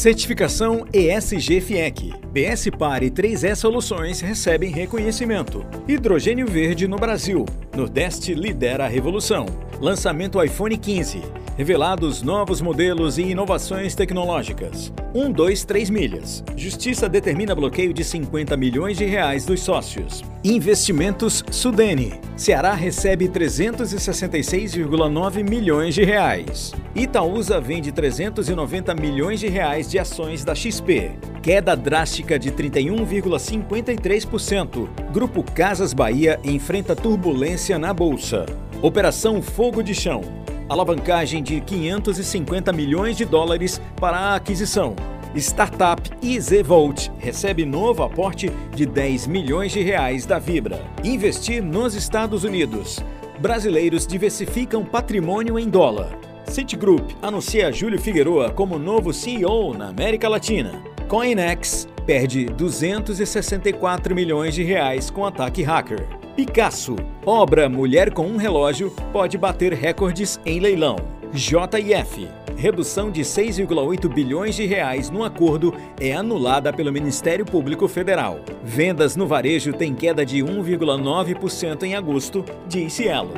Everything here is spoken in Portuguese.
Certificação ESG FIEC. BS Par e 3E Soluções recebem reconhecimento. Hidrogênio verde no Brasil. Nordeste lidera a revolução. Lançamento iPhone 15. Revelados novos modelos e inovações tecnológicas. 1, 2, 3 milhas. Justiça determina bloqueio de 50 milhões de reais dos sócios. Investimentos Sudene. Ceará recebe 366,9 milhões de reais. Itaúsa vende 390 milhões de reais de ações da XP. Queda drástica de 31,53%. Grupo Casas Bahia enfrenta turbulência na bolsa. Operação Fogo de Chão. Alavancagem de 550 milhões de dólares para a aquisição. Startup EasyVolt recebe novo aporte de 10 milhões de reais da Vibra. Investir nos Estados Unidos. Brasileiros diversificam patrimônio em dólar. Citigroup anuncia Júlio Figueroa como novo CEO na América Latina. Coinex perde 264 milhões de reais com ataque hacker. Picasso, obra Mulher com um Relógio, pode bater recordes em leilão. JF, redução de 6,8 bilhões de reais no acordo é anulada pelo Ministério Público Federal. Vendas no varejo têm queda de 1,9% em agosto, disse Elo.